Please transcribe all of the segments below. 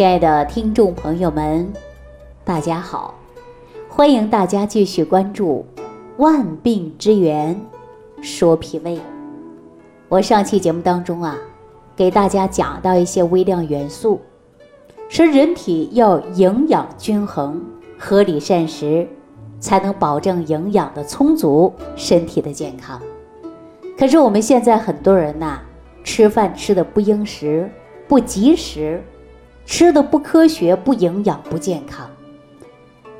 亲爱的听众朋友们，大家好！欢迎大家继续关注《万病之源说脾胃》。我上期节目当中啊，给大家讲到一些微量元素，说人体要营养均衡、合理膳食，才能保证营养的充足、身体的健康。可是我们现在很多人呐，吃饭吃的不应时、不及时，吃的不科学、不营养、不健康。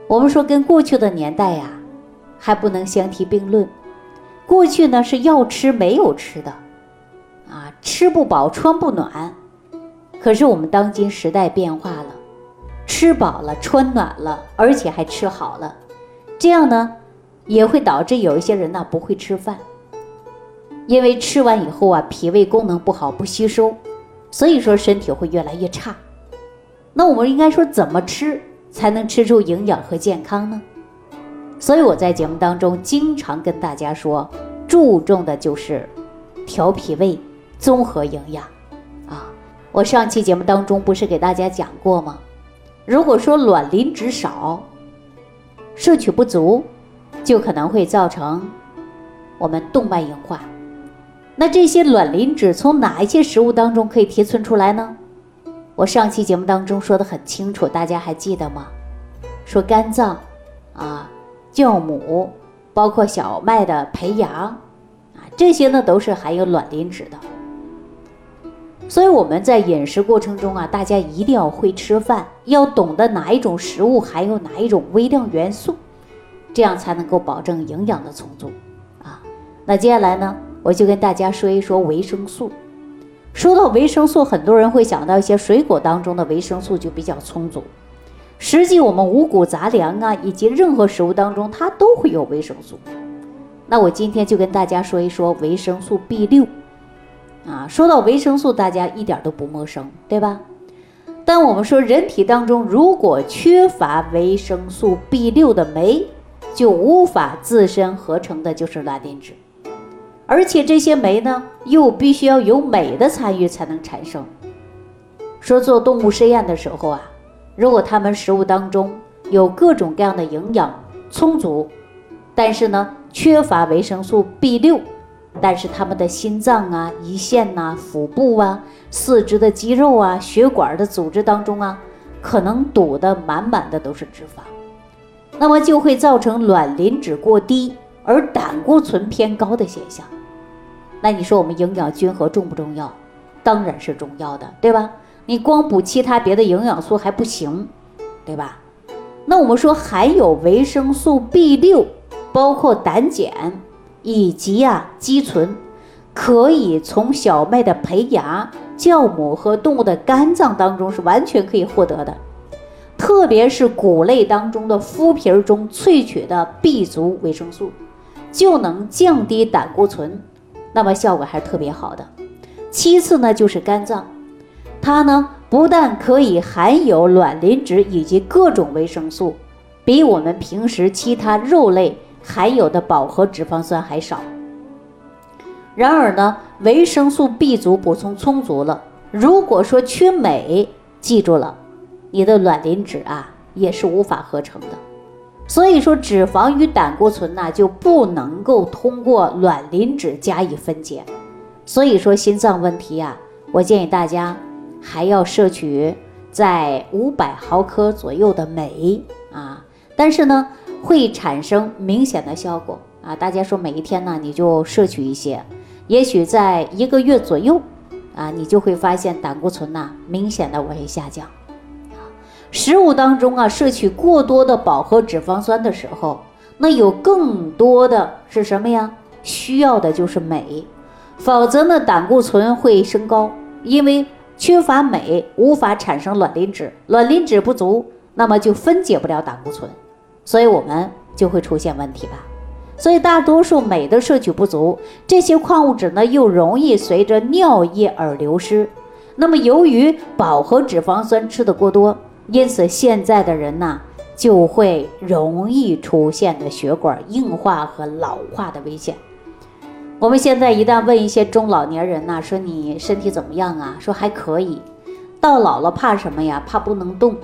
我们说跟过去的年代呀，还不能相提并论。过去呢是要吃没有吃的。啊，吃不饱穿不暖，可是我们当今时代变化了，吃饱了穿暖了，而且还吃好了，这样呢，也会导致有一些人呢不会吃饭，因为吃完以后啊，脾胃功能不好不吸收，所以说身体会越来越差。那我们应该说怎么吃才能吃出营养和健康呢？所以我在节目当中经常跟大家说，注重的就是调脾胃。综合营养，啊，我上期节目当中不是给大家讲过吗？如果说卵磷脂少，摄取不足，就可能会造成我们动脉硬化。那这些卵磷脂从哪一些食物当中可以提纯出来呢？我上期节目当中说的很清楚，大家还记得吗？说肝脏啊、酵母，包括小麦的培养啊，这些呢都是含有卵磷脂的。所以我们在饮食过程中啊，大家一定要会吃饭，要懂得哪一种食物含有哪一种微量元素，这样才能够保证营养的充足啊。那接下来呢，我就跟大家说一说维生素。说到维生素，很多人会想到一些水果当中的维生素就比较充足，实际我们五谷杂粮啊，以及任何食物当中，它都会有维生素。那我今天就跟大家说一说维生素 B 六。啊，说到维生素，大家一点都不陌生，对吧？但我们说，人体当中如果缺乏维生素 B 六的酶，就无法自身合成的就是拉丁脂，而且这些酶呢，又必须要有镁的参与才能产生。说做动物实验的时候啊，如果它们食物当中有各种各样的营养充足，但是呢，缺乏维生素 B 六。但是他们的心脏啊、胰腺呐、腹部啊、四肢的肌肉啊、血管的组织当中啊，可能堵得满满的都是脂肪，那么就会造成卵磷脂过低而胆固醇偏高的现象。那你说我们营养均衡重不重要？当然是重要的，对吧？你光补其他别的营养素还不行，对吧？那我们说含有维生素 B 六，包括胆碱。以及啊，肌醇可以从小麦的胚芽、酵母和动物的肝脏当中是完全可以获得的，特别是谷类当中的麸皮中萃取的 B 族维生素，就能降低胆固醇，那么效果还是特别好的。其次呢，就是肝脏，它呢不但可以含有卵磷脂以及各种维生素，比我们平时其他肉类。含有的饱和脂肪酸还少。然而呢，维生素 B 族补充充足了，如果说缺镁，记住了，你的卵磷脂啊也是无法合成的。所以说，脂肪与胆固醇呢就不能够通过卵磷脂加以分解。所以说，心脏问题啊，我建议大家还要摄取在五百毫克左右的镁啊。但是呢。会产生明显的效果啊！大家说每一天呢，你就摄取一些，也许在一个月左右啊，你就会发现胆固醇呐明显的往下降。食物当中啊，摄取过多的饱和脂肪酸的时候，那有更多的是什么呀？需要的就是镁，否则呢，胆固醇会升高，因为缺乏镁无法产生卵磷脂，卵磷脂不足，那么就分解不了胆固醇。所以我们就会出现问题吧。所以大多数镁的摄取不足，这些矿物质呢又容易随着尿液而流失。那么由于饱和脂肪酸吃的过多，因此现在的人呢就会容易出现的血管硬化和老化的危险。我们现在一旦问一些中老年人呐，说你身体怎么样啊？说还可以。到老了怕什么呀？怕不能动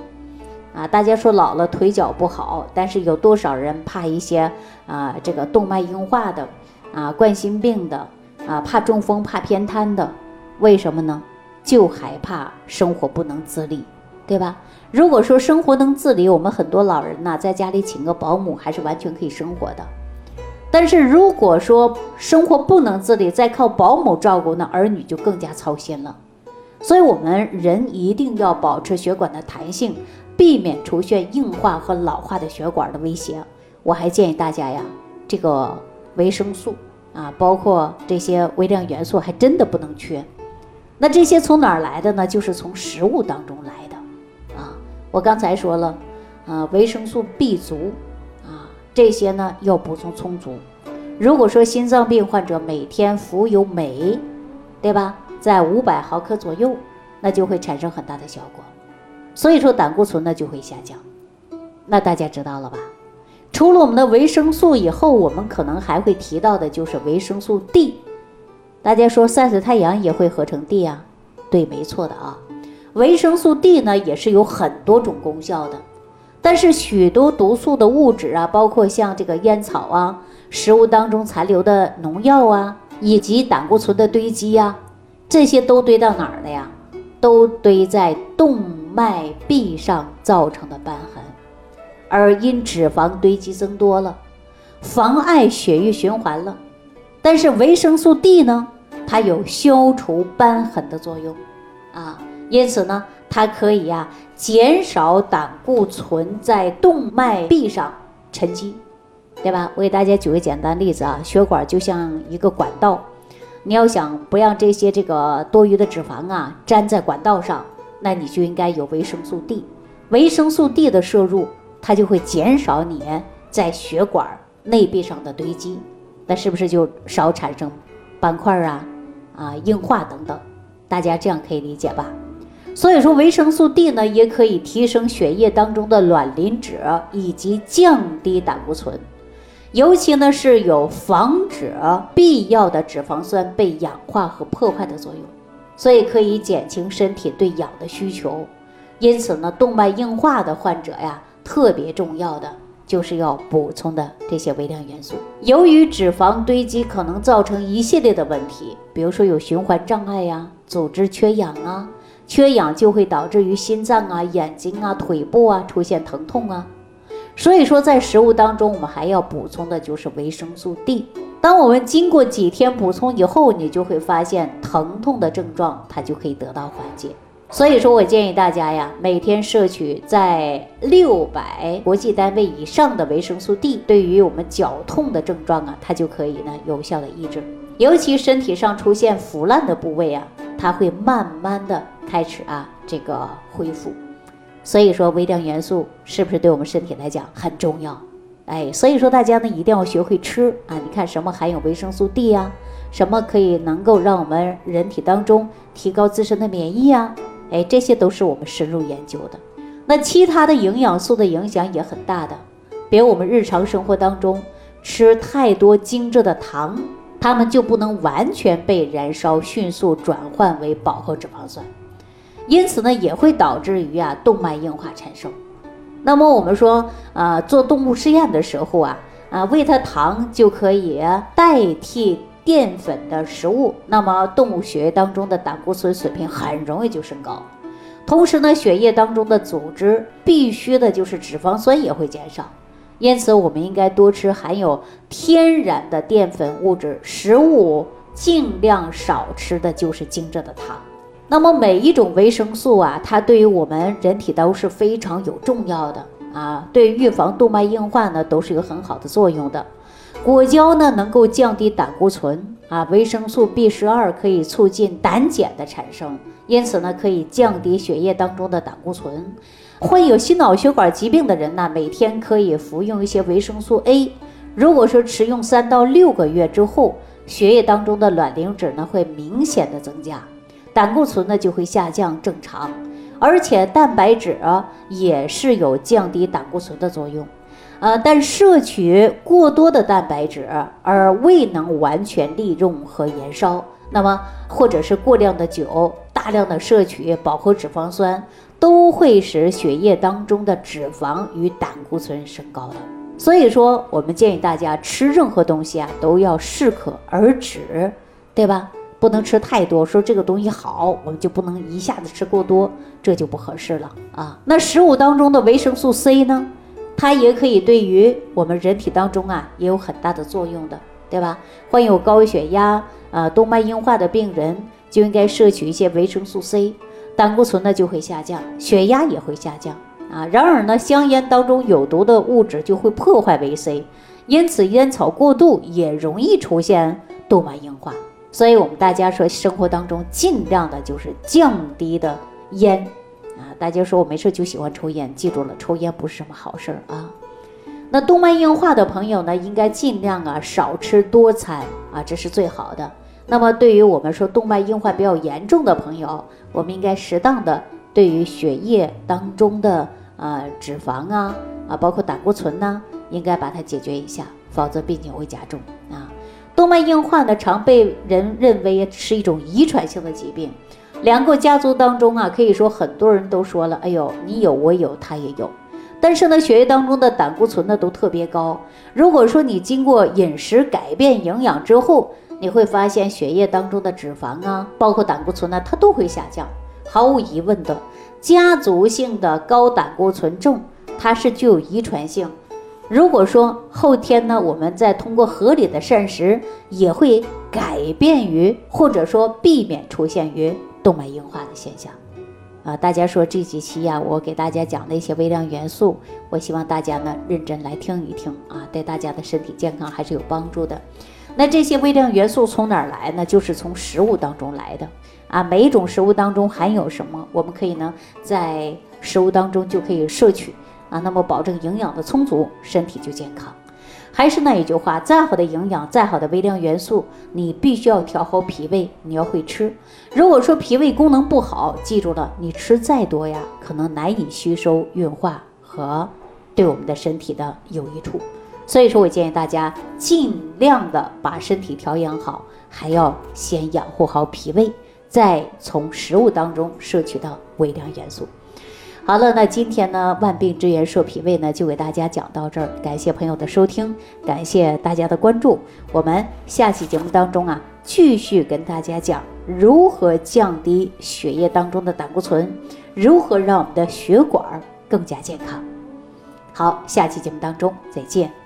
啊！大家说老了腿脚不好，但是有多少人怕一些啊？这个动脉硬化的啊，冠心病的啊，怕中风、怕偏瘫的，为什么呢？就害怕生活不能自理，对吧？如果说生活能自理，我们很多老人呐，在家里请个保姆还是完全可以生活的。但是如果说生活不能自理，再靠保姆照顾，那儿女就更加操心了。所以，我们人一定要保持血管的弹性，避免出现硬化和老化的血管的威胁。我还建议大家呀，这个维生素啊，包括这些微量元素，还真的不能缺。那这些从哪儿来的呢？就是从食物当中来。我刚才说了，啊，维生素 B 族啊，这些呢要补充充足。如果说心脏病患者每天服有镁，对吧？在五百毫克左右，那就会产生很大的效果，所以说胆固醇呢就会下降。那大家知道了吧？除了我们的维生素以后，我们可能还会提到的就是维生素 D。大家说晒晒太阳也会合成 D 啊？对，没错的啊。维生素 D 呢也是有很多种功效的，但是许多毒素的物质啊，包括像这个烟草啊、食物当中残留的农药啊，以及胆固醇的堆积呀。这些都堆到哪儿了呀？都堆在动脉壁上造成的瘢痕，而因脂肪堆积增多了，妨碍血液循环了。但是维生素 D 呢，它有消除瘢痕的作用啊，因此呢，它可以呀减少胆固醇在动脉壁上沉积，对吧？我给大家举个简单例子啊，血管就像一个管道。你要想不让这些这个多余的脂肪啊粘在管道上，那你就应该有维生素 D。维生素 D 的摄入，它就会减少你在血管内壁上的堆积，那是不是就少产生斑块啊、啊硬化等等？大家这样可以理解吧？所以说维生素 D 呢，也可以提升血液当中的卵磷脂，以及降低胆固醇。尤其呢是有防止必要的脂肪酸被氧化和破坏的作用，所以可以减轻身体对氧的需求。因此呢，动脉硬化的患者呀，特别重要的就是要补充的这些微量元素。由于脂肪堆积可能造成一系列的问题，比如说有循环障碍呀、组织缺氧啊，缺氧就会导致于心脏啊、眼睛啊、腿部啊出现疼痛啊。所以说，在食物当中，我们还要补充的就是维生素 D。当我们经过几天补充以后，你就会发现疼痛的症状它就可以得到缓解。所以说我建议大家呀，每天摄取在六百国际单位以上的维生素 D，对于我们脚痛的症状啊，它就可以呢有效的抑制。尤其身体上出现腐烂的部位啊，它会慢慢的开始啊这个恢复。所以说，微量元素是不是对我们身体来讲很重要？哎，所以说大家呢一定要学会吃啊！你看什么含有维生素 D 呀？什么可以能够让我们人体当中提高自身的免疫呀？哎，这些都是我们深入研究的。那其他的营养素的影响也很大的，比如我们日常生活当中吃太多精致的糖，它们就不能完全被燃烧，迅速转换为饱和脂肪酸。因此呢，也会导致于啊动脉硬化产生。那么我们说啊，做动物实验的时候啊，啊喂它糖就可以代替淀粉的食物，那么动物血液当中的胆固醇水平很容易就升高。同时呢，血液当中的组织必须的就是脂肪酸也会减少。因此，我们应该多吃含有天然的淀粉物质食物，尽量少吃的就是精致的糖。那么每一种维生素啊，它对于我们人体都是非常有重要的啊，对预防动脉硬化呢都是有很好的作用的。果胶呢能够降低胆固醇啊，维生素 B 十二可以促进胆碱的产生，因此呢可以降低血液当中的胆固醇。患有心脑血管疾病的人呢，每天可以服用一些维生素 A。如果说持用三到六个月之后，血液当中的卵磷脂呢会明显的增加。胆固醇呢就会下降正常，而且蛋白质也是有降低胆固醇的作用，呃，但摄取过多的蛋白质而未能完全利用和燃烧，那么或者是过量的酒、大量的摄取饱和脂肪酸，都会使血液当中的脂肪与胆固醇升高的。所以说，我们建议大家吃任何东西啊，都要适可而止，对吧？不能吃太多。说这个东西好，我们就不能一下子吃过多，这就不合适了啊。那食物当中的维生素 C 呢，它也可以对于我们人体当中啊，也有很大的作用的，对吧？患有高血压、啊动脉硬化的病人就应该摄取一些维生素 C，胆固醇呢就会下降，血压也会下降。啊，然而呢，香烟当中有毒的物质就会破坏维 C，因此烟草过度也容易出现动脉硬化。所以我们大家说，生活当中尽量的就是降低的烟啊。大家说我没事就喜欢抽烟，记住了，抽烟不是什么好事儿啊。那动脉硬化的朋友呢，应该尽量啊少吃多餐啊，这是最好的。那么对于我们说动脉硬化比较严重的朋友，我们应该适当的。对于血液当中的呃脂肪啊啊，包括胆固醇呢，应该把它解决一下，否则病情会加重啊。动脉硬化呢，常被人认为是一种遗传性的疾病，两个家族当中啊，可以说很多人都说了，哎呦，你有我有他也有，但是呢，血液当中的胆固醇呢都特别高。如果说你经过饮食改变营养之后，你会发现血液当中的脂肪啊，包括胆固醇呢，它都会下降。毫无疑问的，家族性的高胆固醇症，它是具有遗传性。如果说后天呢，我们再通过合理的膳食，也会改变于或者说避免出现于动脉硬化的现象。啊，大家说这几期呀，我给大家讲的一些微量元素，我希望大家呢认真来听一听啊，对大家的身体健康还是有帮助的。那这些微量元素从哪儿来呢？就是从食物当中来的。啊，每一种食物当中含有什么，我们可以呢在食物当中就可以摄取啊，那么保证营养的充足，身体就健康。还是那一句话，再好的营养，再好的微量元素，你必须要调好脾胃，你要会吃。如果说脾胃功能不好，记住了，你吃再多呀，可能难以吸收、运化和对我们的身体的有益处。所以说我建议大家尽量的把身体调养好，还要先养护好脾胃。再从食物当中摄取到微量元素。好了，那今天呢，万病之源说脾胃呢，就给大家讲到这儿。感谢朋友的收听，感谢大家的关注。我们下期节目当中啊，继续跟大家讲如何降低血液当中的胆固醇，如何让我们的血管更加健康。好，下期节目当中再见。